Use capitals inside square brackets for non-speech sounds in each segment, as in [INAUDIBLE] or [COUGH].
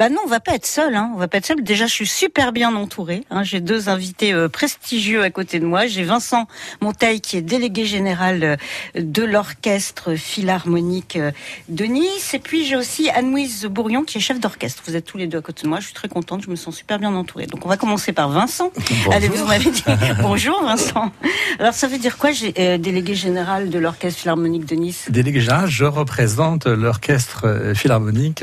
Bah non, on va pas être seul. Hein. On va pas être seul. Déjà, je suis super bien entourée. Hein. J'ai deux invités euh, prestigieux à côté de moi. J'ai Vincent Monteil qui est délégué général euh, de l'orchestre philharmonique euh, de Nice. Et puis j'ai aussi Anne-Louise Bourrion qui est chef d'orchestre. Vous êtes tous les deux à côté de moi. Je suis très contente. Je me sens super bien entourée. Donc on va commencer par Vincent. Allez, vous m'avez dit [LAUGHS] bonjour Vincent. Alors ça veut dire quoi, j'ai délégué général de l'orchestre philharmonique de Nice? Délégué général, je représente l'orchestre philharmonique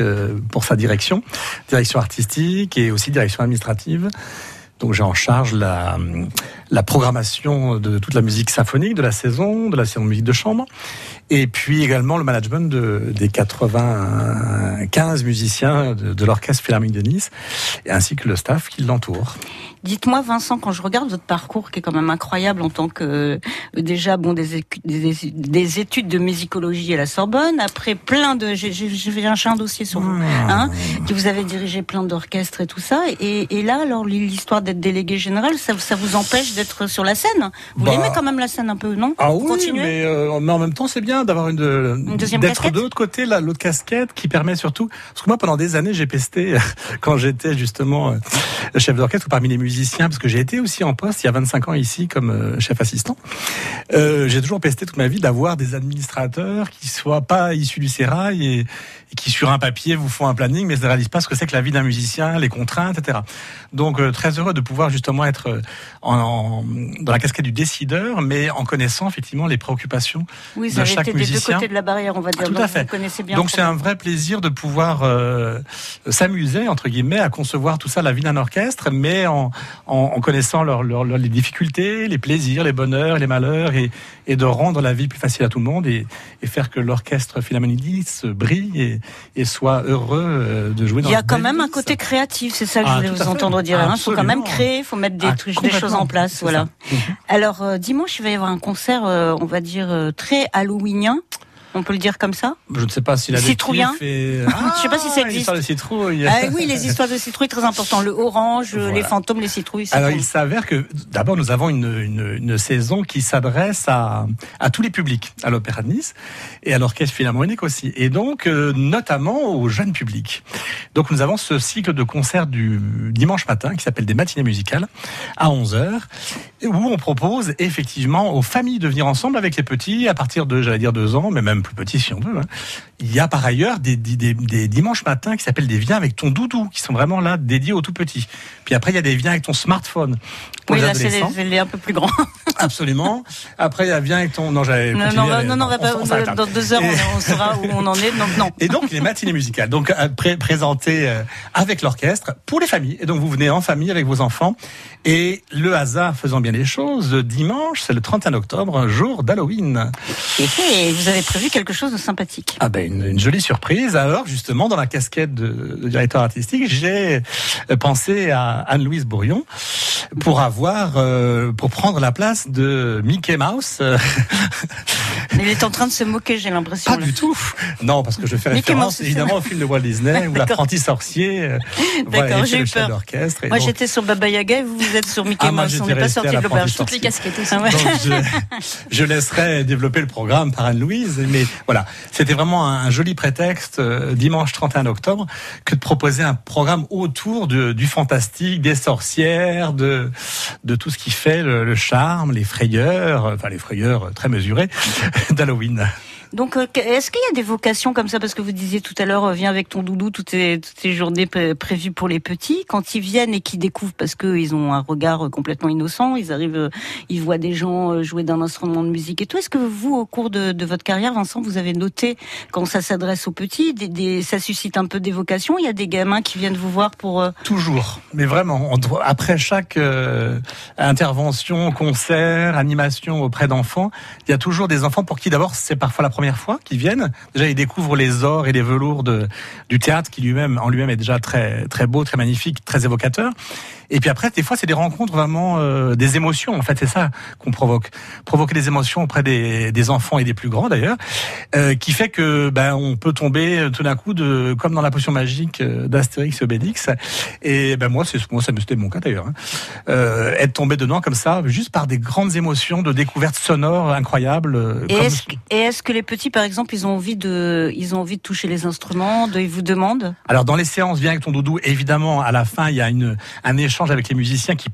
pour sa direction direction artistique et aussi direction administrative. Donc j'ai en charge la, la programmation de toute la musique symphonique de la saison, de la saison de musique de chambre, et puis également le management de, des 95 musiciens de, de l'orchestre philharmonique de Nice, ainsi que le staff qui l'entoure. Dites-moi, Vincent, quand je regarde votre parcours, qui est quand même incroyable en tant que euh, déjà bon des, des, études de musicologie à la Sorbonne, après plein de, j'ai un dossier sur vous, ah. hein, que vous avez dirigé plein d'orchestres et tout ça, et, et là, alors l'histoire d'être délégué général, ça, ça vous empêche d'être sur la scène Vous bah, l'aimez quand même la scène un peu, non Ah oui, mais, euh, mais, en même temps, c'est bien d'avoir une, une d'être de l'autre côté, là, l'autre casquette qui permet surtout. Parce que moi, pendant des années, j'ai pesté [LAUGHS] quand j'étais justement euh, chef d'orchestre parmi les musiciens, parce que j'ai été aussi en poste il y a 25 ans ici comme euh, chef assistant. Euh, j'ai toujours pesté toute ma vie d'avoir des administrateurs qui soient pas issus du sérail et, qui sur un papier vous font un planning, mais ne réalisent pas ce que c'est que la vie d'un musicien, les contraintes, etc. Donc euh, très heureux de pouvoir justement être en, dans la casquette du décideur, mais en connaissant effectivement les préoccupations oui, de chaque musicien. Des deux côtés de la barrière, on va dire. tout à fait. Donc c'est un vrai plaisir de pouvoir euh, s'amuser entre guillemets à concevoir tout ça, la vie d'un orchestre, mais en, en, connaissant leur, leur, les difficultés, les plaisirs, les bonheurs, les malheurs, et, et de rendre la vie plus facile à tout le monde et, et faire que l'orchestre Philharmonique brille et, et, soit heureux euh, de jouer dans Il y a quand même un côté créatif, c'est ça que je ah, voulais vous entendre dire. Il faut quand même créer, il faut mettre des, ah, des choses en place. Voilà. Mhm. Alors, euh, dimanche, il va y avoir un concert, euh, on va dire, très halloweenien on peut le dire comme ça Je ne sais pas si la citrouillin. Fait... Ah, [LAUGHS] je sais pas si ça existe. de citrouilles. Ah, oui, les histoires de citrouilles très important. Le orange, les fantômes, les citrouilles. Alors il s'avère que d'abord nous avons une, une, une saison qui s'adresse à, à tous les publics, à l'Opéra de Nice et à l'Orchestre Philharmonique aussi, et donc euh, notamment aux jeunes publics. Donc nous avons ce cycle de concerts du dimanche matin qui s'appelle des matinées musicales à 11 h où on propose effectivement aux familles de venir ensemble avec les petits à partir de, j'allais dire deux ans, mais même plus petits si on veut. Hein. Il y a par ailleurs des, des, des dimanches matins qui s'appellent des viens avec ton doudou, qui sont vraiment là dédiés aux tout petits. Puis après, il y a des viens avec ton smartphone. oui, là, c'est les, un peu plus grands. [LAUGHS] Absolument. Après, viens avec ton. Non, j'avais. Non, non, non, non, on va pas. dans deux heures, on, saura où on en est. Donc, non. [LAUGHS] Et donc, les matinées musicales. Donc, euh, présentées euh, avec l'orchestre pour les familles. Et donc, vous venez en famille avec vos enfants. Et le hasard faisant bien les choses, dimanche, c'est le 31 octobre, un jour d'Halloween. Et vous avez prévu quelque chose de sympathique. Ah ben une, jolie surprise. Alors justement, dans la casquette de, directeur artistique, j'ai pensé à Anne-Louise Bourrion pour avoir, euh, pour prendre la place de Mickey Mouse. [LAUGHS] Il est en train de se moquer, j'ai l'impression. Pas du tout. Non, parce que je fais référence évidemment au film de Walt Disney où l'apprenti sorcier. Euh, D'accord, j'ai eu peur. Moi, j'étais sur Baba Yaga et vous, vous êtes sur Mickey ah, Mouse. On n'est pas sorti de l'auberge. Toutes les casquettes aussi. Donc, je, je, laisserai développer le programme par Anne-Louise. Mais voilà, c'était vraiment un, joli prétexte euh, dimanche 31 octobre que de proposer un programme autour de, du fantastique, des sorcières, de, de tout ce qui fait le, le charme, les frayeurs, enfin les frayeurs très mesurées d'Halloween. Donc, euh, est-ce qu'il y a des vocations comme ça? Parce que vous disiez tout à l'heure, euh, viens avec ton doudou toutes ces, toutes ces journées prévues pour les petits. Quand ils viennent et qu'ils découvrent, parce qu'ils ont un regard complètement innocent, ils arrivent, euh, ils voient des gens jouer d'un instrument de musique et tout. Est-ce que vous, au cours de, votre carrière, Vincent, vous avez noté quand ça s'adresse aux petits, ça suscite un peu des vocations? Il y a des gamins qui viennent vous voir pour... Toujours, mais vraiment. après chaque intervention, concert, animation auprès d'enfants, il y a toujours des enfants pour qui d'abord c'est parfois la première fois qu'ils viennent. Déjà, ils découvrent les ors et les velours du théâtre qui lui-même, en lui-même, est déjà très, très beau, très magnifique, très évocateur. Et puis après, des fois, c'est des rencontres vraiment euh, des émotions. En fait, c'est ça qu'on provoque, provoquer des émotions auprès des, des enfants et des plus grands d'ailleurs, euh, qui fait que ben on peut tomber euh, tout d'un coup de comme dans la potion magique d'Astérix et Obélix. Et ben moi, c'est moi, ça c'était mon cas d'ailleurs, hein. euh, être tombé dedans comme ça, juste par des grandes émotions de découvertes sonores incroyables. Et est-ce est que les petits, par exemple, ils ont envie de ils ont envie de toucher les instruments, de, ils vous demandent? Alors dans les séances, viens avec ton doudou. Évidemment, à la fin, il y a une un échange avec les musiciens qui,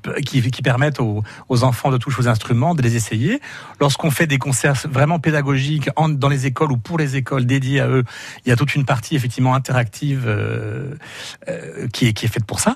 permettent aux, enfants de toucher aux instruments, de les essayer. Lorsqu'on fait des concerts vraiment pédagogiques dans les écoles ou pour les écoles dédiées à eux, il y a toute une partie effectivement interactive euh, euh, qui, est, qui est faite pour ça.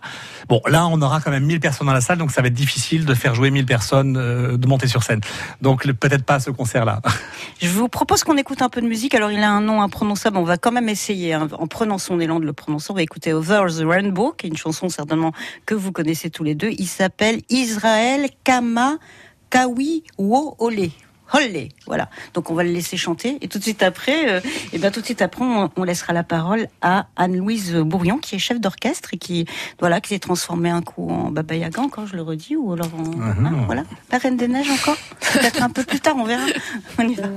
Bon, là, on aura quand même 1000 personnes dans la salle, donc ça va être difficile de faire jouer 1000 personnes, euh, de monter sur scène. Donc peut-être pas ce concert-là. [LAUGHS] Je vous propose qu'on écoute un peu de musique. Alors il a un nom imprononçable, on va quand même essayer, hein, en prenant son élan de le prononcer. On va écouter Over the Rainbow, qui est une chanson certainement que vous connaissez tous les deux. Il s'appelle Israël Kama Kawi Wo Ole. Hollé, voilà. Donc on va le laisser chanter et tout de suite après, euh, et ben tout de suite après, on, laissera la parole à Anne-Louise Bourrion qui est chef d'orchestre et qui voilà qui s'est transformée un coup en Baba Yaga encore, je le redis, ou alors en ah hein, voilà, la Reine des Neiges encore? Peut-être un peu plus tard, on verra. On y va.